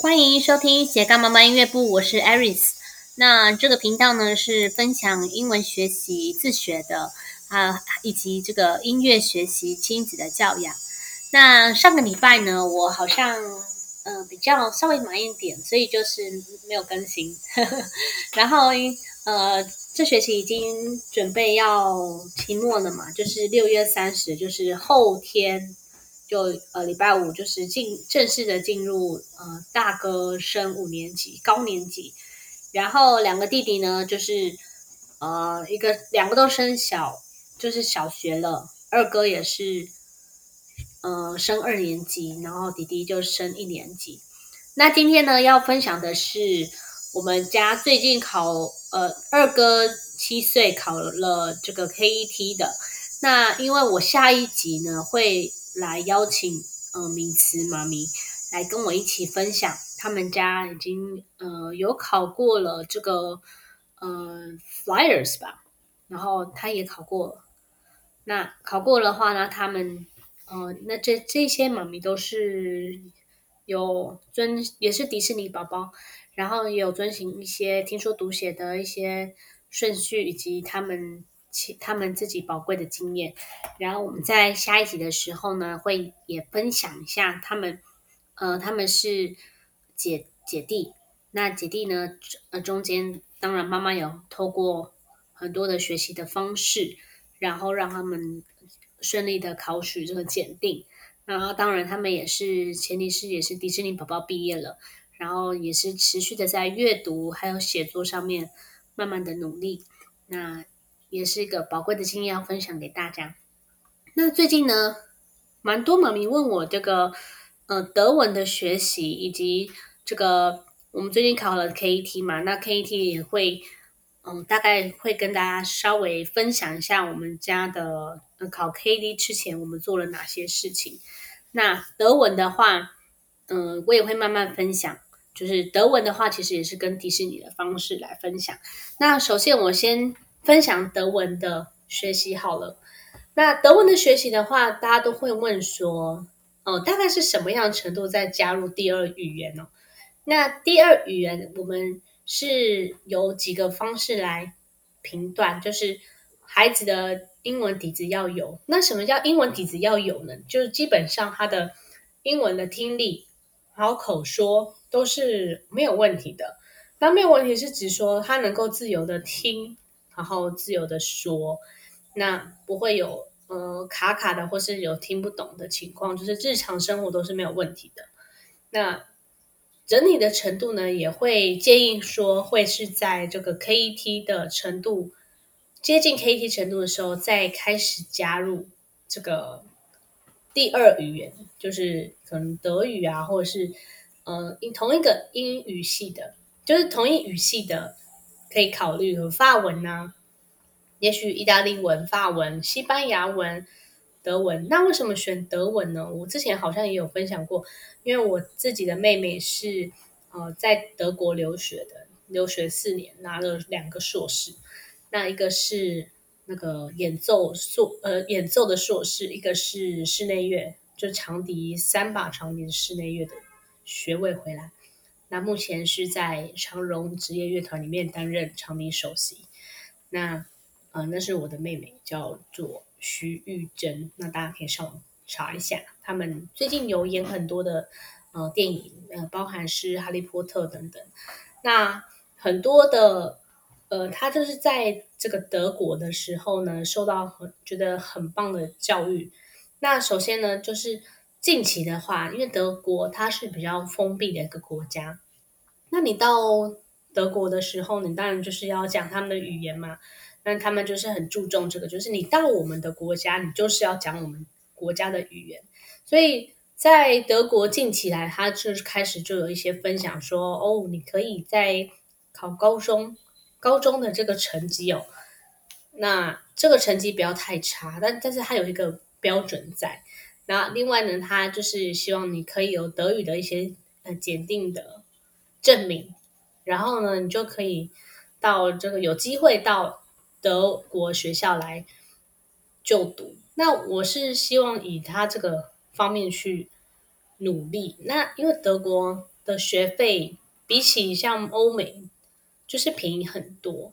欢迎收听斜杠妈妈音乐部，我是 Aris。那这个频道呢是分享英文学习自学的啊，以及这个音乐学习亲子的教养。那上个礼拜呢，我好像嗯、比较稍微忙一点，所以就是没有更新。然后呃，这学期已经准备要期末了嘛，就是六月三十，就是后天。就呃礼拜五就是进正式的进入呃大哥升五年级高年级，然后两个弟弟呢就是呃一个两个都升小就是小学了，二哥也是呃升二年级，然后弟弟就升一年级。那今天呢要分享的是我们家最近考呃二哥七岁考了这个 KET 的，那因为我下一集呢会。来邀请呃敏慈妈咪来跟我一起分享，他们家已经呃有考过了这个呃 Flyers 吧，然后他也考过了。那考过的话呢，他们呃那这这些妈咪都是有遵也是迪士尼宝宝，然后也有遵循一些听说读写的一些顺序以及他们。其他们自己宝贵的经验，然后我们在下一集的时候呢，会也分享一下他们，呃，他们是姐姐弟，那姐弟呢，呃，中间当然妈妈有透过很多的学习的方式，然后让他们顺利的考取这个检定，然后当然他们也是前提是也是迪士尼宝宝毕业了，然后也是持续的在阅读还有写作上面慢慢的努力，那。也是一个宝贵的经验要分享给大家。那最近呢，蛮多妈咪问我这个呃德文的学习，以及这个我们最近考了 KET 嘛，那 KET 也会嗯大概会跟大家稍微分享一下我们家的呃考 KET 之前我们做了哪些事情。那德文的话，嗯、我也会慢慢分享。就是德文的话，其实也是跟迪士尼的方式来分享。那首先我先。分享德文的学习好了。那德文的学习的话，大家都会问说，哦，大概是什么样程度再加入第二语言呢？那第二语言我们是有几个方式来评断，就是孩子的英文底子要有。那什么叫英文底子要有呢？就是基本上他的英文的听力还有口说都是没有问题的。那没有问题是指说他能够自由的听。然后自由的说，那不会有呃卡卡的，或是有听不懂的情况，就是日常生活都是没有问题的。那整体的程度呢，也会建议说，会是在这个 KET 的程度接近 KET 程度的时候，再开始加入这个第二语言，就是可能德语啊，或者是呃同一个英语系的，就是同一语系的。可以考虑和法文啊，也许意大利文、法文、西班牙文、德文。那为什么选德文呢？我之前好像也有分享过，因为我自己的妹妹是呃在德国留学的，留学四年，拿了两个硕士。那一个是那个演奏硕呃演奏的硕士，一个是室内乐，就长笛三把长笛室内乐的学位回来。那目前是在长荣职业乐团里面担任长笛首席。那呃，那是我的妹妹，叫做徐玉珍。那大家可以上网查一下，他们最近有演很多的呃电影，呃，包含是《哈利波特》等等。那很多的呃，他就是在这个德国的时候呢，受到很觉得很棒的教育。那首先呢，就是。近期的话，因为德国它是比较封闭的一个国家，那你到德国的时候，你当然就是要讲他们的语言嘛。那他们就是很注重这个，就是你到我们的国家，你就是要讲我们国家的语言。所以在德国近期来，他就是开始就有一些分享说，哦，你可以在考高中，高中的这个成绩哦，那这个成绩不要太差，但但是它有一个标准在。然后另外呢，他就是希望你可以有德语的一些呃检定的证明，然后呢，你就可以到这个有机会到德国学校来就读。那我是希望以他这个方面去努力。那因为德国的学费比起像欧美就是便宜很多，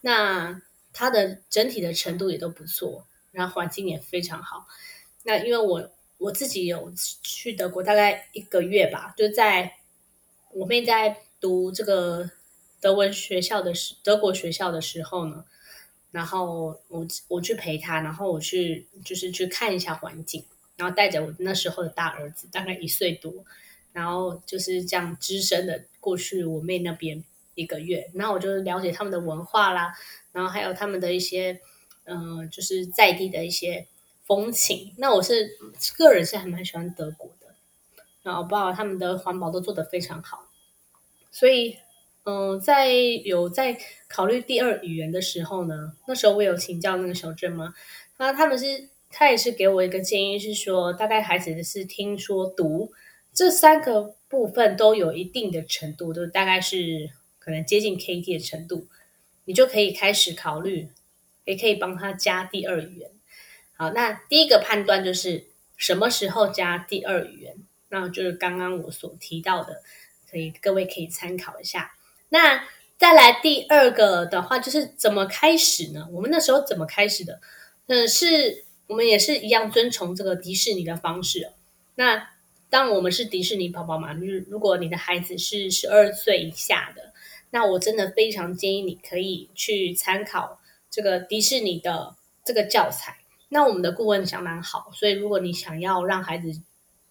那它的整体的程度也都不错，然后环境也非常好。那因为我我自己有去德国大概一个月吧，就在我妹在读这个德文学校的时，德国学校的时候呢。然后我我去陪她，然后我去就是去看一下环境，然后带着我那时候的大儿子，大概一岁多，然后就是这样只身的过去我妹那边一个月，然后我就了解他们的文化啦，然后还有他们的一些嗯、呃，就是在地的一些风情。那我是个人是还蛮喜欢德国的，然后包括他们的环保都做得非常好，所以。嗯，在有在考虑第二语言的时候呢，那时候我有请教那个小镇嘛，那他们是他也是给我一个建议，是说大概孩子是听说读这三个部分都有一定的程度，都大概是可能接近 KD 的程度，你就可以开始考虑，也可以帮他加第二语言。好，那第一个判断就是什么时候加第二语言，那就是刚刚我所提到的，所以各位可以参考一下。那再来第二个的话，就是怎么开始呢？我们那时候怎么开始的？嗯，是我们也是一样遵从这个迪士尼的方式。那当我们是迪士尼宝宝嘛，就是如果你的孩子是十二岁以下的，那我真的非常建议你可以去参考这个迪士尼的这个教材。那我们的顾问相当好，所以如果你想要让孩子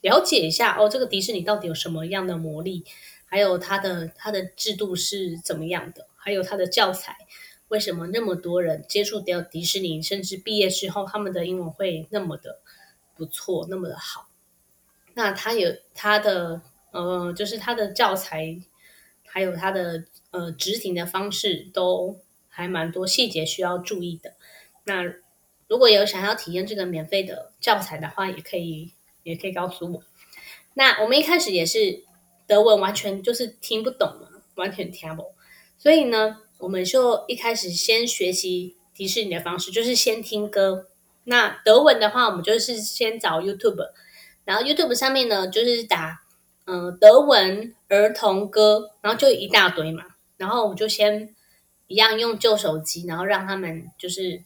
了解一下哦，这个迪士尼到底有什么样的魔力？还有它的它的制度是怎么样的？还有它的教材，为什么那么多人接触到迪士尼，甚至毕业之后他们的英文会那么的不错，那么的好？那它有它的呃，就是它的教材，还有它的呃执行的方式，都还蛮多细节需要注意的。那如果有想要体验这个免费的教材的话，也可以也可以告诉我。那我们一开始也是。德文完全就是听不懂嘛，完全听不懂。所以呢，我们就一开始先学习迪士尼的方式，就是先听歌。那德文的话，我们就是先找 YouTube，然后 YouTube 上面呢，就是打嗯、德文儿童歌，然后就一大堆嘛。然后我们就先一样用旧手机，然后让他们就是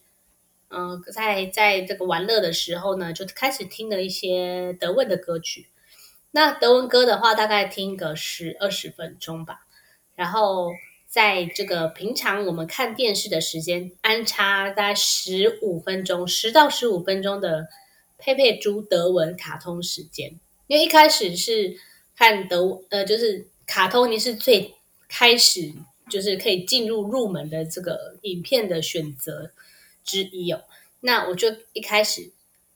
嗯、在在这个玩乐的时候呢，就开始听了一些德文的歌曲。那德文歌的话，大概听个十二十分钟吧，然后在这个平常我们看电视的时间安插在十五分钟，十到十五分钟的佩佩猪德文卡通时间。因为一开始是看德呃，就是卡通，你是最开始就是可以进入入门的这个影片的选择之一哦。那我就一开始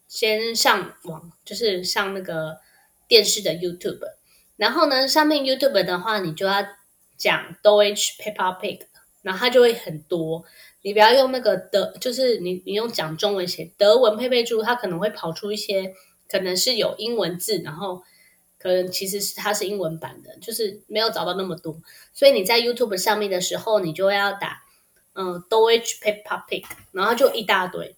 先上网，就是上那个。电视的 YouTube，然后呢，上面 YouTube 的话，你就要讲 DoH Peppa Pig，然后它就会很多。你不要用那个德，就是你你用讲中文写德文佩佩猪，它可能会跑出一些可能是有英文字，然后可能其实是它是英文版的，就是没有找到那么多。所以你在 YouTube 上面的时候，你就要打嗯 Deutsch Peppa Pig，然后就一大堆。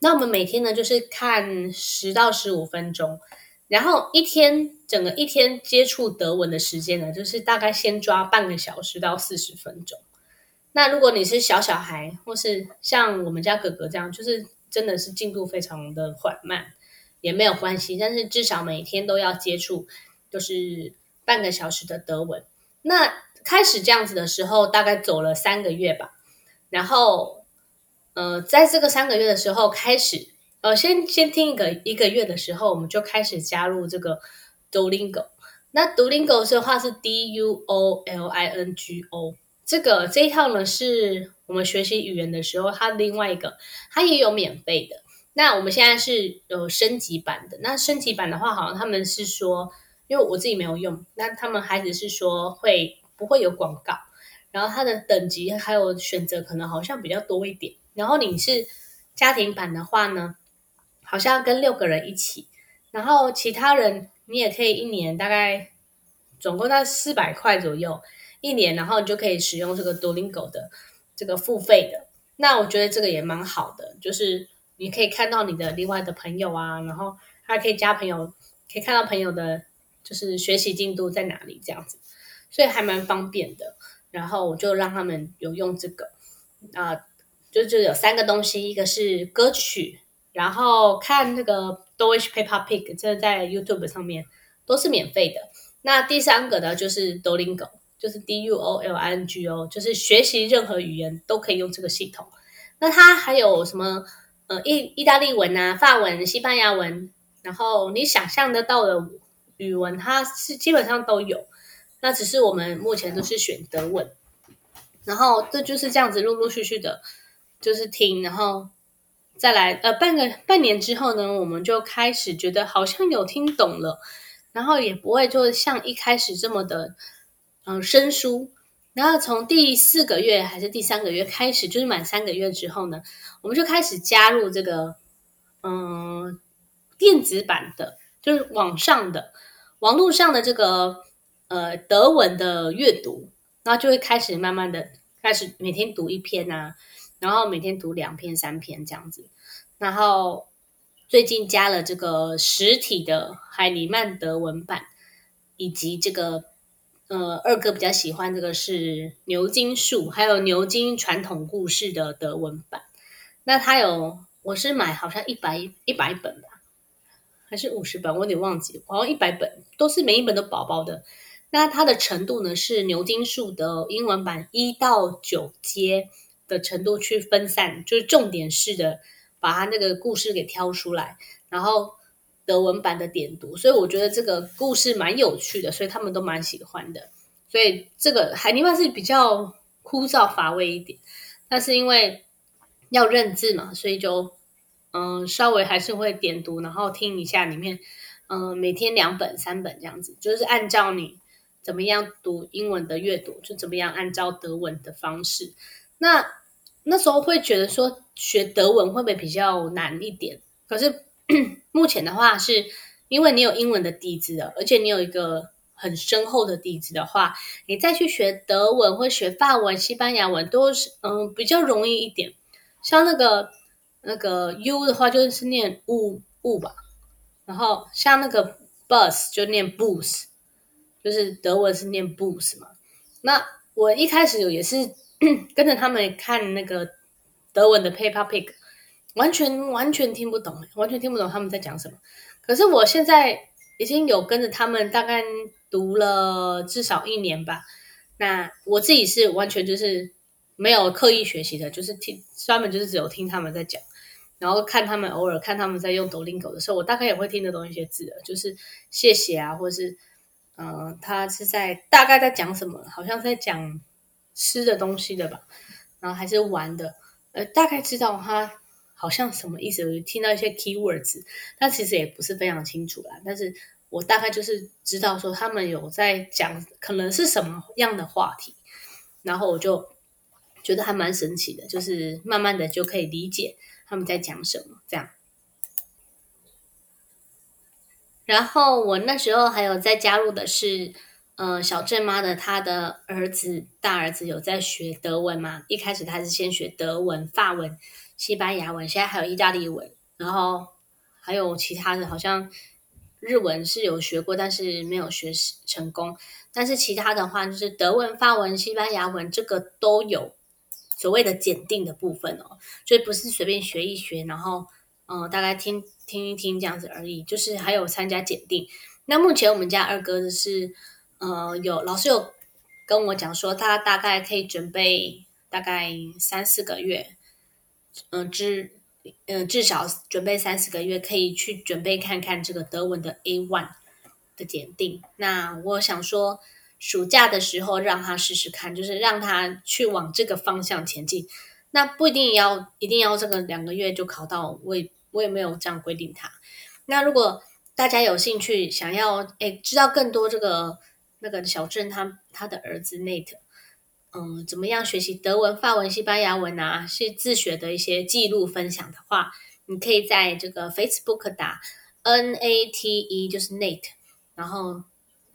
那我们每天呢，就是看十到十五分钟。然后一天整个一天接触德文的时间呢，就是大概先抓半个小时到四十分钟。那如果你是小小孩，或是像我们家哥哥这样，就是真的是进度非常的缓慢，也没有关系。但是至少每天都要接触，就是半个小时的德文。那开始这样子的时候，大概走了三个月吧。然后，呃，在这个三个月的时候开始。呃，先先听一个一个月的时候，我们就开始加入这个 Duolingo。那 Duolingo 的话是 D U O L I N G O，这个这一套呢是我们学习语言的时候，它另外一个它也有免费的。那我们现在是有升级版的。那升级版的话，好像他们是说，因为我自己没有用，那他们孩子是说会不会有广告，然后它的等级还有选择可能好像比较多一点。然后你是家庭版的话呢，好像跟六个人一起，然后其他人你也可以一年大概总共在四百块左右一年，然后你就可以使用这个 Duolingo 的这个付费的。那我觉得这个也蛮好的，就是你可以看到你的另外的朋友啊，然后还可以加朋友，可以看到朋友的就是学习进度在哪里这样子，所以还蛮方便的。然后我就让他们有用这个啊，就就有三个东西，一个是歌曲，然后看那个 Deutsche Peppa Pig，这在 YouTube 上面都是免费的。那第三个呢，就是 Duolingo，就是 D U O L I N G O，就是学习任何语言都可以用这个系统。那它还有什么？呃，意意大利文啊，法文、西班牙文，然后你想象得到的语文，它是基本上都有。那只是我们目前都是选德文，然后这就是这样子陆陆续续的，就是听，然后再来呃半个半年之后呢，我们就开始觉得好像有听懂了，然后也不会就像一开始这么的嗯、生疏。然后从第四个月还是第三个月开始，就是满三个月之后呢，我们就开始加入这个，嗯，电子版的，就是网上的、网络上的这个呃德文的阅读，然后就会开始慢慢的开始每天读一篇啊，然后每天读两篇、三篇这样子。然后最近加了这个实体的海尼曼德文版，以及这个。呃，二哥比较喜欢这个是牛津树，还有牛津传统故事的德文版。那他有，我是买好像一百一百本吧，还是五十本？我有点忘记，好像一百本，都是每一本都薄薄的。那它的程度呢，是牛津树的英文版一到九阶的程度去分散，就是重点式的把它那个故事给挑出来，然后。德文版的点读，所以我觉得这个故事蛮有趣的，所以他们都蛮喜欢的。所以这个海尼曼是比较枯燥乏味一点，但是因为要认字嘛，所以就嗯稍微还是会点读，然后听一下里面嗯每天两本三本这样子，就是按照你怎么样读英文的阅读，就怎么样按照德文的方式。那那时候会觉得说学德文会不会比较难一点？可是。目前的话，是因为你有英文的底子了，而且你有一个很深厚的底子的话，你再去学德文或学法文、西班牙文都是嗯比较容易一点。像那个那个 U 的话，就是念 U U 吧，然后像那个 Bus 就念 Bus，就是德文是念 boos 嘛。那我一开始也是 跟着他们看那个德文的 paper Pig。完全完全听不懂，完全听不懂他们在讲什么。可是我现在已经有跟着他们大概读了至少一年吧。那我自己是完全就是没有刻意学习的，就是听专门就是只有听他们在讲，然后看他们偶尔看他们在用 Doino 的时候，我大概也会听得懂一些字的，就是谢谢啊，或是、呃，他是在大概在讲什么，好像在讲吃的东西的吧，然后还是玩的，呃，大概知道他。好像什么意思？我听到一些 keywords，但其实也不是非常清楚啦。但是我大概就是知道说他们有在讲，可能是什么样的话题，然后我就觉得还蛮神奇的，就是慢慢的就可以理解他们在讲什么这样。然后我那时候还有再加入的是，呃，小郑妈的他的儿子大儿子有在学德文嘛？一开始他是先学德文、法文。西班牙文，现在还有意大利文，然后还有其他的，好像日文是有学过，但是没有学成功。但是其他的话，就是德文、法文、西班牙文，这个都有所谓的检定的部分哦，所以不是随便学一学，然后嗯、呃，大概听听一听这样子而已，就是还有参加检定。那目前我们家二哥的是，呃，有老师有跟我讲说，他大概可以准备大概三四个月。嗯、呃，至嗯、呃、至少准备三四个月，可以去准备看看这个德文的 A one 的检定。那我想说，暑假的时候让他试试看，就是让他去往这个方向前进。那不一定要一定要这个两个月就考到，我也我也没有这样规定他。那如果大家有兴趣，想要诶知道更多这个那个小镇他他的儿子 Nate。嗯，怎么样学习德文、法文、西班牙文啊？是自学的一些记录分享的话，你可以在这个 Facebook 打 N A T E，就是 Nate，然后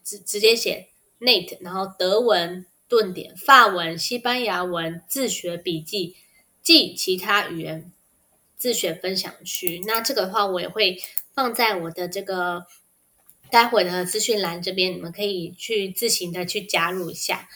直直接写 Nate，然后德文顿点、法文、西班牙文自学笔记，记其他语言自学分享区。那这个的话，我也会放在我的这个待会的资讯栏这边，你们可以去自行的去加入一下。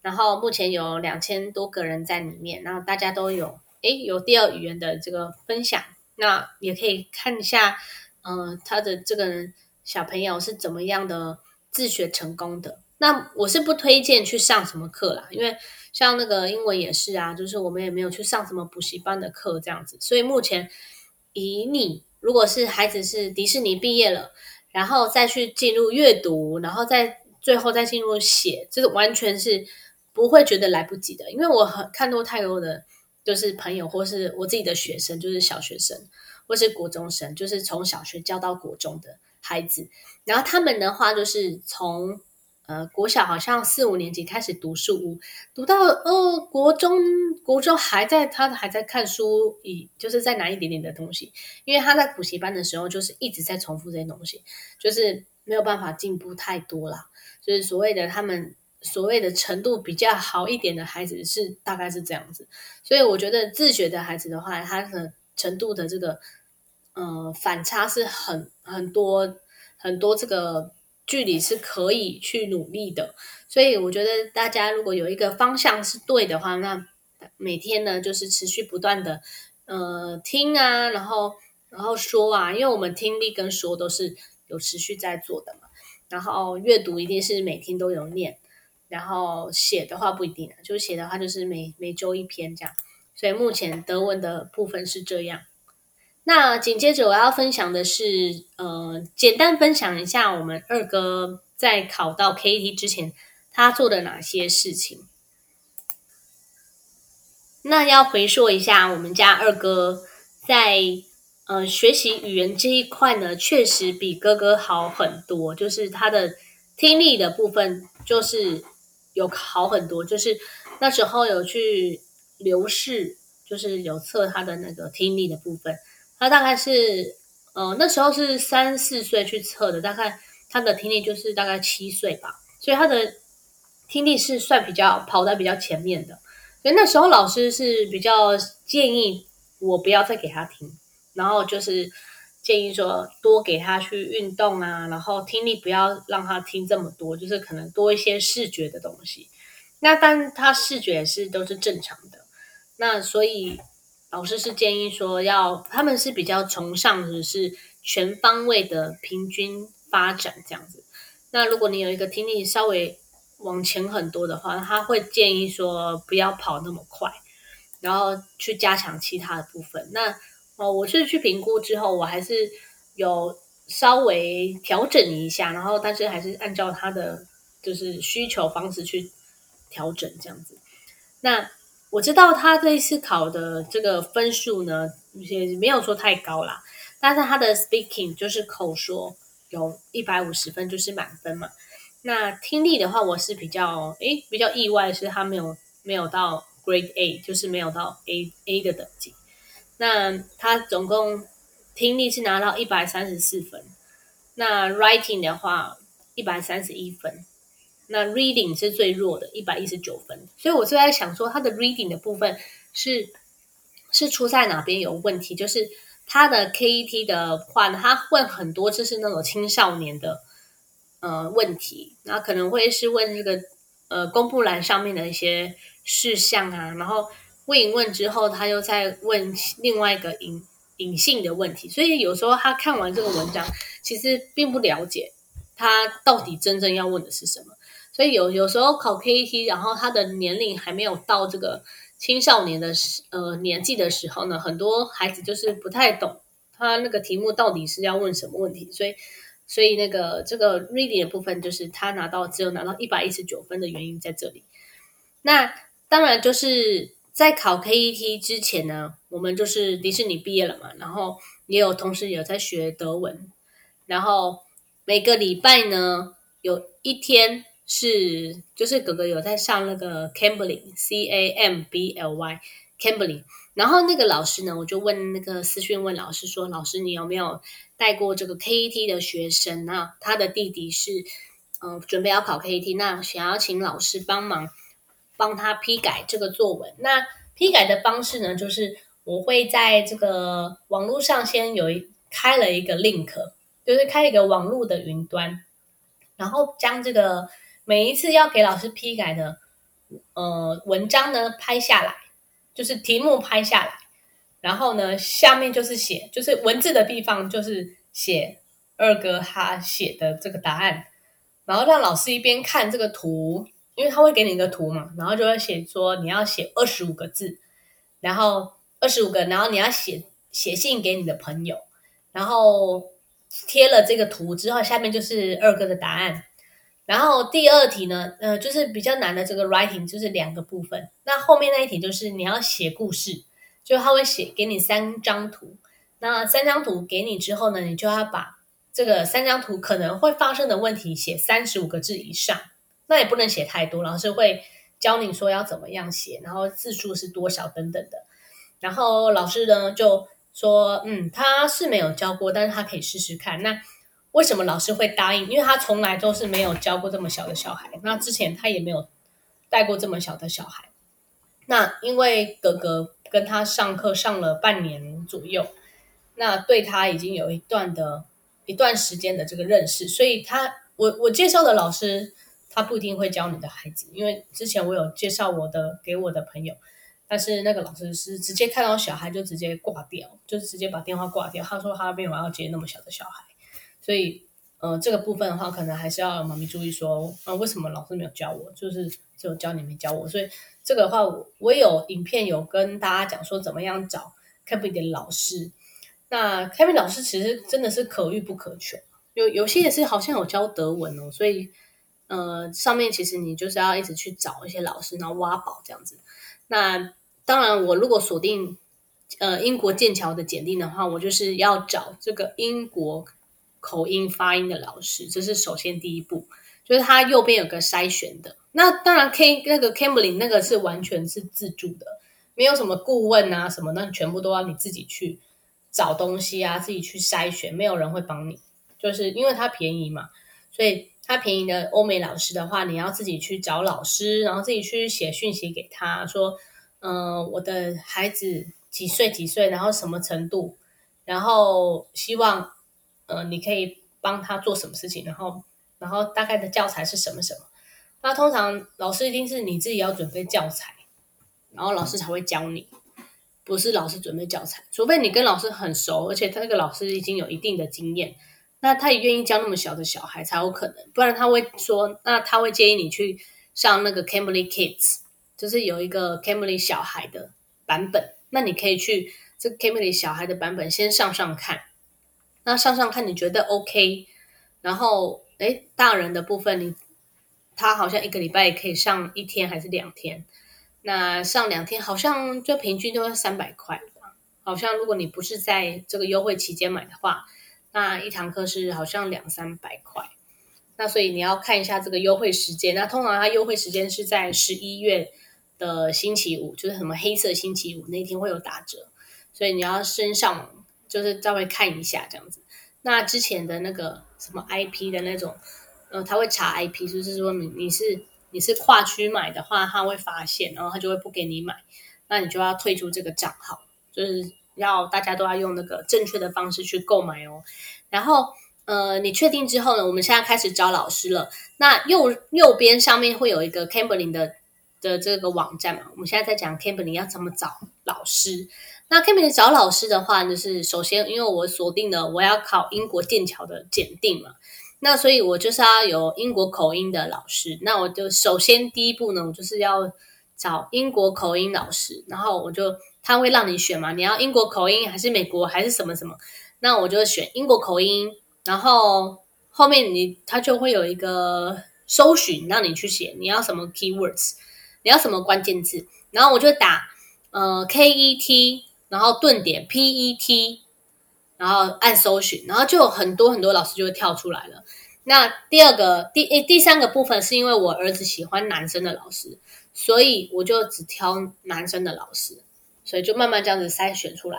然后目前有两千多个人在里面，然后大家都有诶有第二语言的这个分享，那也可以看一下，嗯、他的这个小朋友是怎么样的自学成功的。那我是不推荐去上什么课啦，因为像那个英文也是啊，就是我们也没有去上什么补习班的课这样子，所以目前以你如果是孩子是迪士尼毕业了，然后再去进入阅读，然后再最后再进入写，这个完全是不会觉得来不及的，因为我很看多太多的就是朋友或是我自己的学生，就是小学生或是国中生，就是从小学教到国中的孩子，然后他们的话就是从。呃，国小好像四五年级开始读书，读到呃国中，国中还在他还在看书，以就是在拿一点点的东西，因为他在补习班的时候就是一直在重复这些东西，就是没有办法进步太多啦。就是所谓的他们所谓的程度比较好一点的孩子是大概是这样子，所以我觉得自学的孩子的话，他的程度的这个呃反差是很很多很多这个。距离是可以去努力的，所以我觉得大家如果有一个方向是对的话，那每天呢就是持续不断的呃听啊，然后然后说啊，因为我们听力跟说都是有持续在做的嘛。然后阅读一定是每天都有念，然后写的话不一定啊，就是写的话就是每每周一篇这样。所以目前德文的部分是这样。那紧接着我要分享的是，呃，简单分享一下我们二哥在考到 KET 之前他做的哪些事情。那要回溯一下，我们家二哥在呃学习语言这一块呢，确实比哥哥好很多，就是他的听力的部分就是有好很多，就是那时候有去留试，就是有测他的那个听力的部分。他大概是，呃，那时候是三四岁去测的，大概他的听力就是大概七岁吧，所以他的听力是算比较跑在比较前面的。所以那时候老师是比较建议我不要再给他听，然后就是建议说多给他去运动啊，然后听力不要让他听这么多，就是可能多一些视觉的东西。那但他视觉是都是正常的，那所以。老师是建议说要，他们是比较崇尚的是全方位的平均发展这样子。那如果你有一个听力稍微往前很多的话，他会建议说不要跑那么快，然后去加强其他的部分。那哦，我是去评估之后，我还是有稍微调整一下，然后但是还是按照他的就是需求方式去调整这样子。那。我知道他这一次考的这个分数呢，也没有说太高啦，但是他的 speaking 就是口说有一百五十分，就是满分嘛。那听力的话，我是比较诶比较意外，是他没有没有到 Grade A，就是没有到 A A 的等级。那他总共听力是拿到一百三十四分，那 writing 的话一百三十一分。那 reading 是最弱的，一百一十九分，所以我就在想说，他的 reading 的部分是是出在哪边有问题？就是他的 KET 的话呢，他问很多就是那种青少年的呃问题，那可能会是问这个呃公布栏上面的一些事项啊，然后问一问之后，他又再问另外一个隐隐性的问题，所以有时候他看完这个文章，其实并不了解他到底真正要问的是什么。所以有有时候考 KET，然后他的年龄还没有到这个青少年的时呃年纪的时候呢，很多孩子就是不太懂他那个题目到底是要问什么问题，所以所以那个这个 reading 的部分就是他拿到只有拿到一百一十九分的原因在这里。那当然就是在考 KET 之前呢，我们就是迪士尼毕业了嘛，然后也有同时有在学德文，然后每个礼拜呢有一天。是，就是哥哥有在上那个 Cambly，C A M B L Y，Cambly。然后那个老师呢，我就问那个私讯问老师说：“老师，你有没有带过这个 KET 的学生？那他的弟弟是，嗯、呃，准备要考 KET，那想要请老师帮忙帮他批改这个作文。那批改的方式呢，就是我会在这个网络上先有一开了一个 link，就是开一个网络的云端，然后将这个每一次要给老师批改的呃文章呢拍下来，就是题目拍下来，然后呢下面就是写，就是文字的地方就是写二哥他写的这个答案，然后让老师一边看这个图，因为他会给你一个图嘛，然后就会写说你要写二十五个字，然后二十五个，然后你要写写信给你的朋友，然后。贴了这个图之后，下面就是二哥的答案。然后第二题呢，呃，就是比较难的这个 writing，就是两个部分。那后面那一题就是你要写故事，就他会写给你三张图。那三张图给你之后呢，你就要把这个三张图可能会发生的问题写三十五个字以上。那也不能写太多，老师会教你说要怎么样写，然后字数是多少等等的。然后老师呢就。说，嗯，他是没有教过，但是他可以试试看。那为什么老师会答应？因为他从来都是没有教过这么小的小孩，那之前他也没有带过这么小的小孩。那因为哥哥跟他上课上了半年左右，那对他已经有一段的一段时间的这个认识，所以他我我介绍的老师，他不一定会教你的孩子，因为之前我有介绍我的给我的朋友。但是那个老师是直接看到小孩就直接挂掉，就是直接把电话挂掉。他说他没有要接那么小的小孩，所以呃这个部分的话，可能还是要妈咪注意说，啊、为什么老师没有教我，就是只有教你没教我。所以这个的话我，有影片有跟大家讲说怎么样找 Cambly 的老师。那 Cambly 老师其实真的是可遇不可求，有有些也是好像有教德文哦，所以呃上面其实你就是要一直去找一些老师，然后挖宝这样子。那当然，我如果锁定呃英国剑桥的简历的话，我就是要找这个英国口音发音的老师，这是首先第一步，就是它右边有个筛选的。那当然，K 那个 Cambly 那个是完全是自助的，没有什么顾问啊什么的，全部都要你自己去找东西啊，自己去筛选，没有人会帮你，就是因为它便宜嘛，所以。它便宜的欧美老师的话，你要自己去找老师，然后自己去写讯息给他说，嗯、我的孩子几岁几岁，然后什么程度，然后希望，呃，你可以帮他做什么事情，然后，然后大概的教材是什么什么。那通常老师一定是你自己要准备教材，然后老师才会教你，不是老师准备教材，除非你跟老师很熟，而且他那个老师已经有一定的经验。那他也愿意教那么小的小孩才有可能，不然他会说，那他会建议你去上那个 Cambly Kids，就是有一个 Cambly 小孩的版本。那你可以去这个 Cambly 小孩的版本先上上看，那上上看你觉得 OK，然后诶大人的部分你他好像一个礼拜也可以上一天还是两天，那上两天好像就平均都要三百块，好像如果你不是在这个优惠期间买的话。那一堂课是好像两三百块，那所以你要看一下这个优惠时间。那通常它优惠时间是在十一月的星期五，就是什么黑色星期五那天会有打折，所以你要先上网，就是稍微看一下这样子。那之前的那个什么 IP 的那种，呃，他会查 IP，就是说你你是你是跨区买的话，他会发现，然后他就会不给你买，那你就要退出这个账号，就是。要大家都要用那个正确的方式去购买哦。然后，呃，你确定之后呢，我们现在开始找老师了。那右右边上面会有一个 Cambly 的的这个网站嘛？我们现在在讲 Cambly 要怎么找老师。那 Cambly 找老师的话，就是首先因为我锁定了我要考英国剑桥的检定嘛，那所以我就是要有英国口音的老师。那我就首先第一步呢，我就是要找英国口音老师，然后我就。他会让你选嘛？你要英国口音还是美国还是什么什么？那我就选英国口音。然后后面你他就会有一个搜寻，让你去写你要什么 keywords，你要什么关键字。然后我就打呃 K E T，然后顿点 P E T，然后按搜寻，然后就有很多很多老师就会跳出来了。那第二个第诶第三个部分是因为我儿子喜欢男生的老师，所以我就只挑男生的老师。所以就慢慢这样子筛选出来，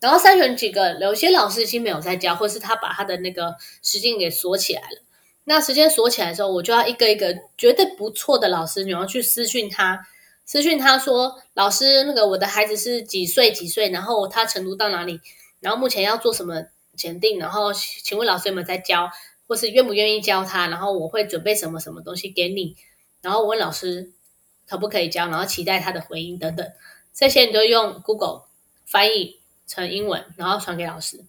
然后筛选几个，有些老师已经没有在教，或是他把他的那个时间给锁起来了。那时间锁起来的时候，我就要一个一个觉得不错的老师，然后去私讯他，私讯他说：“老师，那个我的孩子是几岁几岁，然后他程度到哪里，然后目前要做什么检定，然后请问老师有没有在教，或是愿不愿意教他，然后我会准备什么什么东西给你，然后问老师可不可以教，然后期待他的回应等等，这些你都用 Google 翻译成英文，然后传给老师。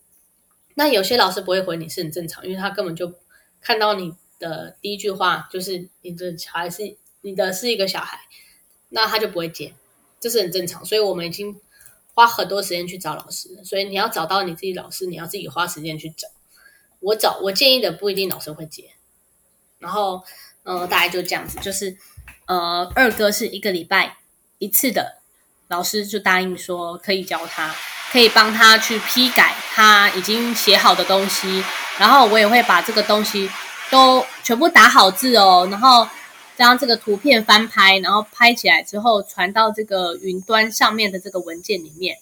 那有些老师不会回你是很正常，因为他根本就看到你的第一句话就是你的小孩是你的是一个小孩，那他就不会接，这是很正常。所以我们已经花很多时间去找老师，所以你要找到你自己老师，你要自己花时间去找。我找我建议的不一定老师会接，然后呃大概就这样子，就是呃二哥是一个礼拜一次的，老师就答应说可以教他。可以帮他去批改他已经写好的东西，然后我也会把这个东西都全部打好字哦，然后将这个图片翻拍，然后拍起来之后传到这个云端上面的这个文件里面，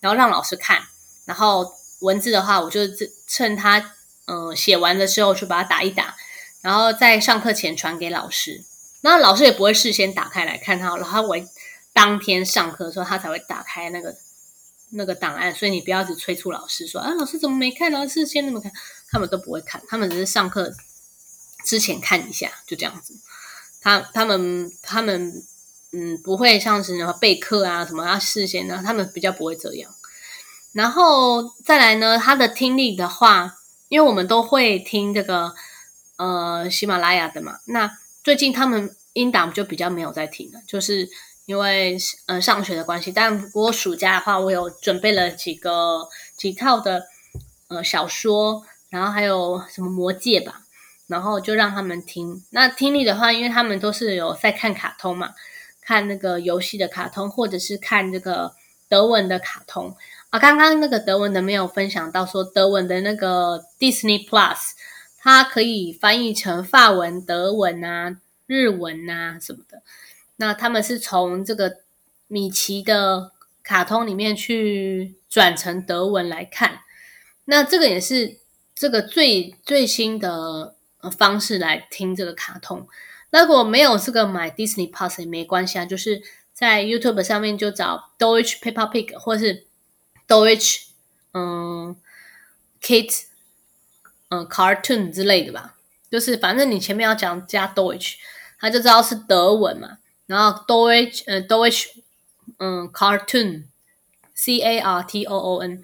然后让老师看。然后文字的话，我就趁他嗯写完的时候去把它打一打，然后在上课前传给老师。那老师也不会事先打开来看他，然后我当天上课的时候他才会打开那个。那个档案，所以你不要只催促老师说啊，老师怎么没看？老师先那么看，他们都不会看，他们只是上课之前看一下，就这样子。他他们他们嗯，不会像是什么备课啊什么要事先呢，他们比较不会这样。然后再来呢，他的听力的话，因为我们都会听这个呃喜马拉雅的嘛，那最近他们音档就比较没有在听了，就是。因为呃上学的关系，但不过暑假的话，我有准备了几个几套的呃小说，然后还有什么魔戒吧，然后就让他们听。那听力的话，因为他们都是有在看卡通嘛，看那个游戏的卡通，或者是看这个德文的卡通啊。刚刚那个德文的没有分享到，说德文的那个 Disney Plus，它可以翻译成法文、德文啊、日文啊什么的。那他们是从这个米奇的卡通里面去转成德文来看，那这个也是这个最最新的方式来听这个卡通。那如果没有这个买 Disney Plus 也没关系啊，就是在 YouTube 上面就找 Deutsch Peppa Pig 或是 Deutsch 嗯 Kids 嗯 Cartoon 之类的吧，就是反正你前面要讲加 Deutsch，他就知道是德文嘛。然后 Deutsch 呃 Deutsch 嗯 Cartoon C A R T O O N，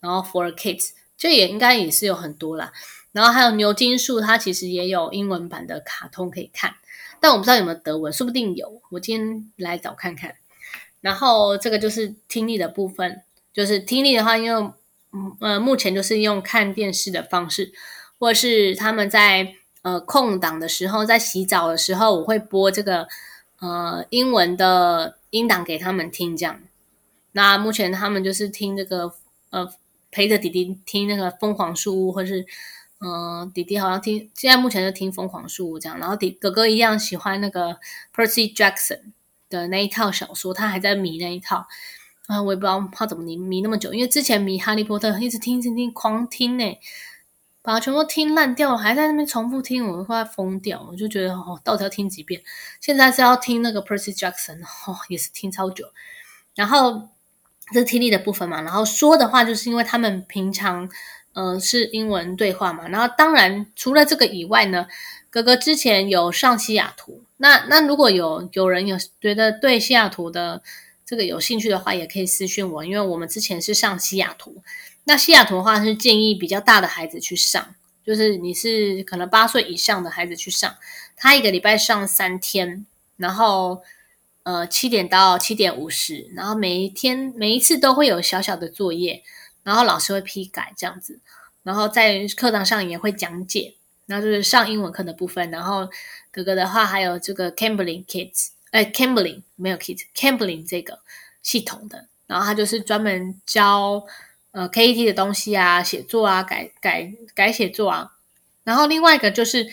然后 For Kids 这也应该也是有很多啦。然后还有牛津树，它其实也有英文版的卡通可以看，但我不知道有没有德文，说不定有。我今天来找看看。然后这个就是听力的部分，就是听力的话，因为呃目前就是用看电视的方式，或者是他们在呃空档的时候，在洗澡的时候，我会播这个。呃，英文的音档给他们听，这样。那目前他们就是听这个，呃，陪着弟弟听那个《疯狂树屋》，或是，嗯，弟弟好像听，现在目前就听《疯狂树屋》这样。然后弟哥哥一样喜欢那个 Percy Jackson 的那一套小说，他还在迷那一套。啊，我也不知道他怎么迷迷那么久，因为之前迷《哈利波特》一直听，一直听，狂听呢。把它全部听烂掉了，还在那边重复听，我都快疯掉。我就觉得哦，到底要听几遍？现在是要听那个 Percy Jackson，哦，也是听超久。然后这是听力的部分嘛，然后说的话，就是因为他们平常呃是英文对话嘛。然后当然除了这个以外呢，哥哥之前有上西雅图。那那如果有有人有觉得对西雅图的这个有兴趣的话，也可以私讯我，因为我们之前是上西雅图。那西雅图的话是建议比较大的孩子去上，就是你是可能八岁以上的孩子去上，他一个礼拜上三天，然后呃七点到七点五十，然后每一天每一次都会有小小的作业，然后老师会批改这样子，然后在课堂上也会讲解，然后就是上英文课的部分，然后哥哥的话还有这个 Cambly Kids，哎 Cambly 没有 Kids，Cambly 这个系统的，然后他就是专门教。呃，KET 的东西啊，写作啊，改改改写作啊，然后另外一个就是，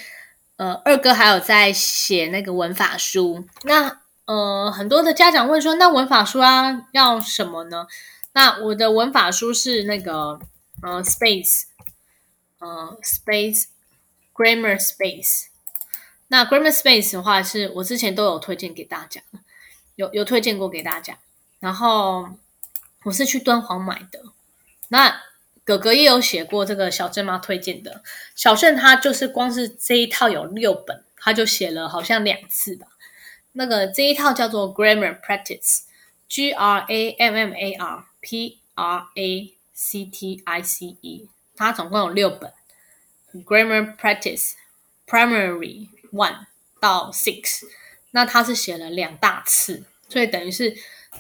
呃，二哥还有在写那个文法书。那呃，很多的家长问说，那文法书啊要什么呢？那我的文法书是那个呃，Space，呃，Space Grammar Space。那 Grammar Space 的话，是我之前都有推荐给大家，有有推荐过给大家。然后我是去敦煌买的。那哥哥也有写过这个小镇妈推荐的。小郑他就是光是这一套有六本，他就写了好像两次吧。那个这一套叫做 Grammar Practice，G R A M M A R P R A C T I C E，它总共有六本。Grammar Practice Primary One 到 Six，那它是写了两大次，所以等于是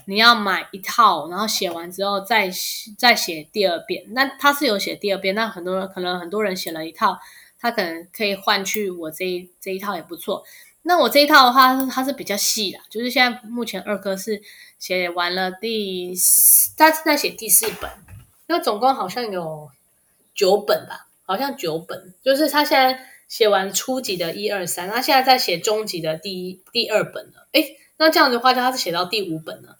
你要买一套，然后写完之后再再写第二遍。那它是有写第二遍，那很多人可能很多人写了一套，他可能可以换去我这一这一套也不错。那我这一套的话，它是比较细的，就是现在目前二哥是写完了第，他正在写第四本，那总共好像有九本吧，好像九本，就是他现在写完初级的一二三，他现在在写中级的第一第二本了。诶，那这样子的话，就他是写到第五本了。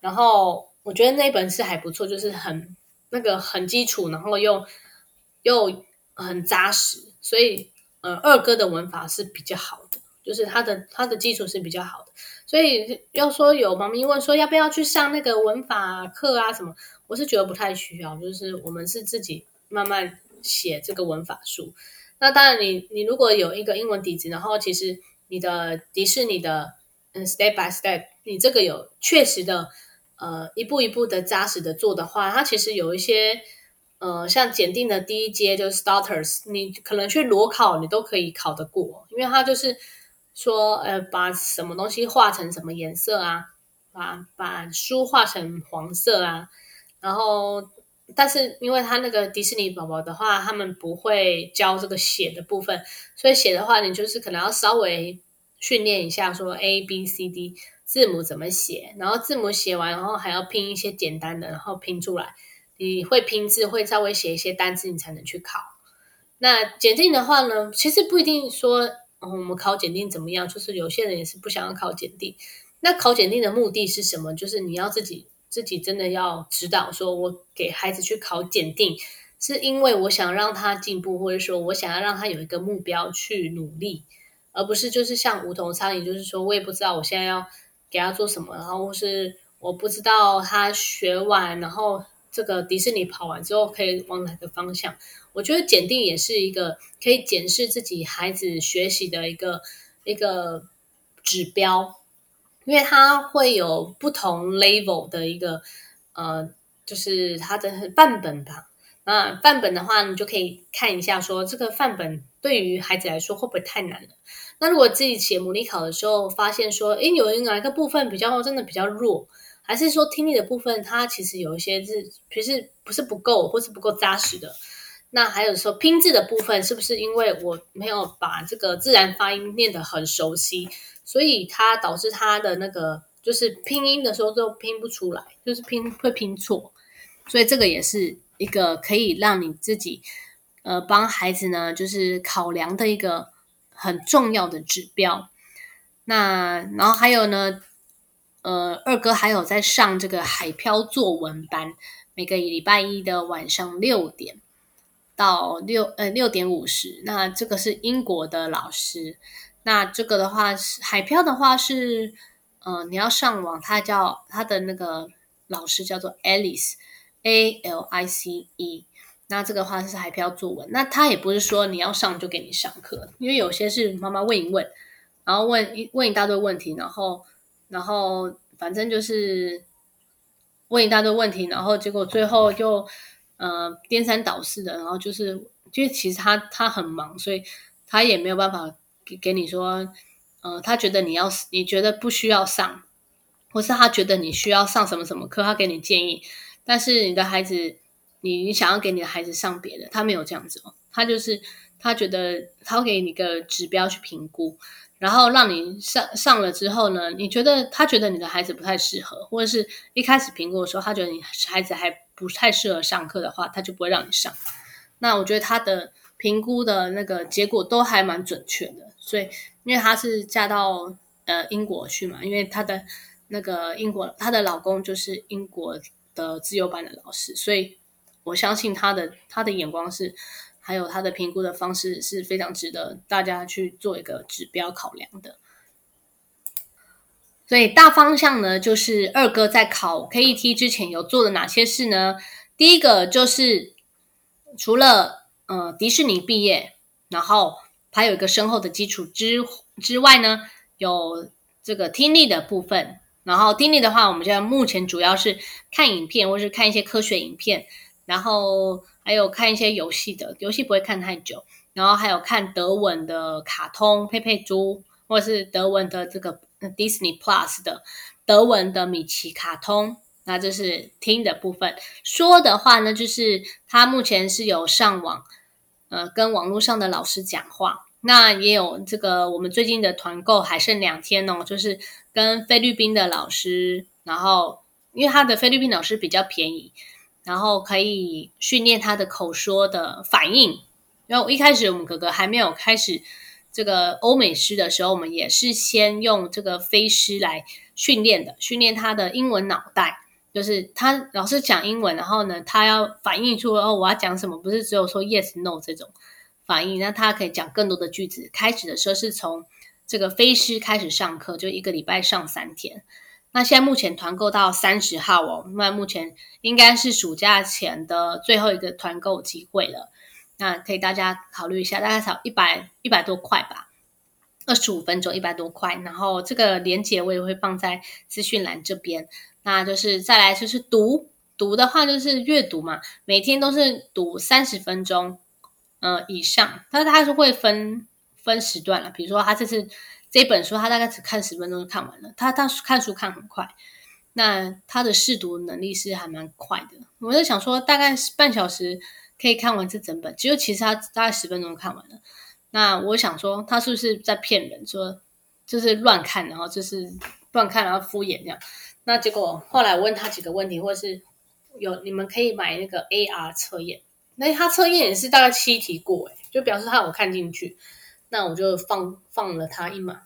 然后我觉得那本是还不错，就是很那个很基础，然后又又很扎实，所以呃，二哥的文法是比较好的。就是他的他的基础是比较好的，所以要说有妈咪问说要不要去上那个文法课啊什么，我是觉得不太需要，就是我们是自己慢慢写这个文法书。那当然你，你你如果有一个英文底子，然后其实你的迪士尼的嗯 step by step，你这个有确实的呃一步一步的扎实的做的话，它其实有一些呃像检定的第一阶就是 starters，你可能去裸考你都可以考得过，因为它就是。说呃，把什么东西画成什么颜色啊？把把书画成黄色啊？然后，但是因为他那个迪士尼宝宝的话，他们不会教这个写的部分，所以写的话，你就是可能要稍微训练一下，说 A B C D 字母怎么写，然后字母写完，然后还要拼一些简单的，然后拼出来。你会拼字，会稍微写一些单字，你才能去考。那检定的话呢，其实不一定说。然后，我们考检定怎么样？就是有些人也是不想要考检定。那考检定的目的是什么？就是你要自己自己真的要指导，说我给孩子去考检定，是因为我想让他进步，或者说我想要让他有一个目标去努力，而不是就是像无头苍蝇，就是说我也不知道我现在要给他做什么，然后或是我不知道他学完，然后这个迪士尼跑完之后可以往哪个方向。我觉得检定也是一个可以检视自己孩子学习的一个一个指标，因为它会有不同 level 的一个呃，就是它的范本吧。那范本的话，你就可以看一下，说这个范本对于孩子来说会不会太难了？那如果自己写模拟考的时候，发现说，诶，有哪一个部分比较真的比较弱，还是说听力的部分它其实有一些是其实不是不够，或是不够扎实的？那还有说拼字的部分，是不是因为我没有把这个自然发音念得很熟悉，所以它导致它的那个就是拼音的时候都拼不出来，就是拼会拼错，所以这个也是一个可以让你自己呃帮孩子呢，就是考量的一个很重要的指标。那然后还有呢，呃，二哥还有在上这个海漂作文班，每个礼拜一的晚上六点。到六呃六点五十，那这个是英国的老师，那这个的话是海漂的话是，呃你要上网，他叫他的那个老师叫做 Alice A L I C E，那这个话是海漂作文，那他也不是说你要上就给你上课，因为有些是妈妈问一问，然后问一问一大堆问题，然后然后反正就是问一大堆问题，然后结果最后就。呃，颠三倒四的，然后就是，就其实他他很忙，所以他也没有办法给给你说，呃，他觉得你要你觉得不需要上，或是他觉得你需要上什么什么课，他给你建议，但是你的孩子，你你想要给你的孩子上别的，他没有这样子哦，他就是他觉得他会给你个指标去评估，然后让你上上了之后呢，你觉得他觉得你的孩子不太适合，或者是一开始评估的时候，他觉得你孩子还。不太适合上课的话，他就不会让你上。那我觉得他的评估的那个结果都还蛮准确的。所以，因为他是嫁到呃英国去嘛，因为他的那个英国，他的老公就是英国的自由班的老师，所以我相信他的他的眼光是，还有他的评估的方式是非常值得大家去做一个指标考量的。所以大方向呢，就是二哥在考 KET 之前有做的哪些事呢？第一个就是除了呃迪士尼毕业，然后还有一个深厚的基础之之外呢，有这个听力的部分。然后听力的话，我们现在目前主要是看影片，或是看一些科学影片，然后还有看一些游戏的，游戏不会看太久。然后还有看德文的卡通佩佩猪，或者是德文的这个 Disney Plus 的德文的米奇卡通。那这是听的部分。说的话呢，就是他目前是有上网，呃，跟网络上的老师讲话。那也有这个，我们最近的团购还剩两天哦，就是跟菲律宾的老师，然后因为他的菲律宾老师比较便宜，然后可以训练他的口说的反应。然后一开始我们哥哥还没有开始这个欧美师的时候，我们也是先用这个飞狮来训练的，训练他的英文脑袋。就是他老是讲英文，然后呢，他要反应出哦，我要讲什么，不是只有说 yes no 这种反应，那他可以讲更多的句子。开始的时候是从这个飞狮开始上课，就一个礼拜上三天。那现在目前团购到三十号哦，那目前应该是暑假前的最后一个团购机会了。那可以大家考虑一下，大概少一百一百多块吧，二十五分钟一百多块。然后这个链接我也会放在资讯栏这边。那就是再来就是读读的话，就是阅读嘛，每天都是读三十分钟，呃以上。但是他是会分分时段了，比如说他这次这本书，他大概只看十分钟就看完了。他他看书看很快，那他的试读能力是还蛮快的。我就想说，大概半小时可以看完这整本，只有其实他大概十分钟看完了。那我想说，他是不是在骗人？说就是乱看，然后就是乱看，然后敷衍这样。那结果后来我问他几个问题，或是有你们可以买那个 AR 测验，那他测验也是大概七题过，诶就表示他有看进去。那我就放放了他一马，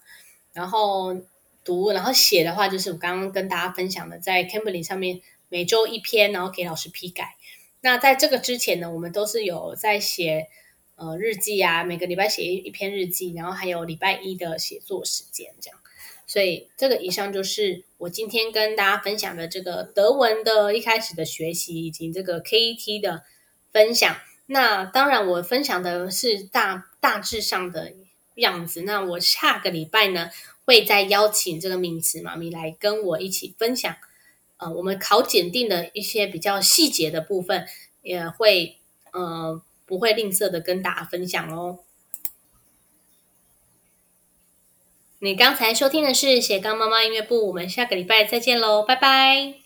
然后读，然后写的话就是我刚刚跟大家分享的，在 Cambly 上面每周一篇，然后给老师批改。那在这个之前呢，我们都是有在写呃日记啊，每个礼拜写一一篇日记，然后还有礼拜一的写作时间这样。所以这个以上就是我今天跟大家分享的这个德文的一开始的学习，以及这个 KET 的分享。那当然，我分享的是大大致上的样子。那我下个礼拜呢，会再邀请这个名词妈咪来跟我一起分享。呃，我们考检定的一些比较细节的部分，也会呃不会吝啬的跟大家分享哦。你刚才收听的是斜杠妈妈音乐部，我们下个礼拜再见喽，拜拜。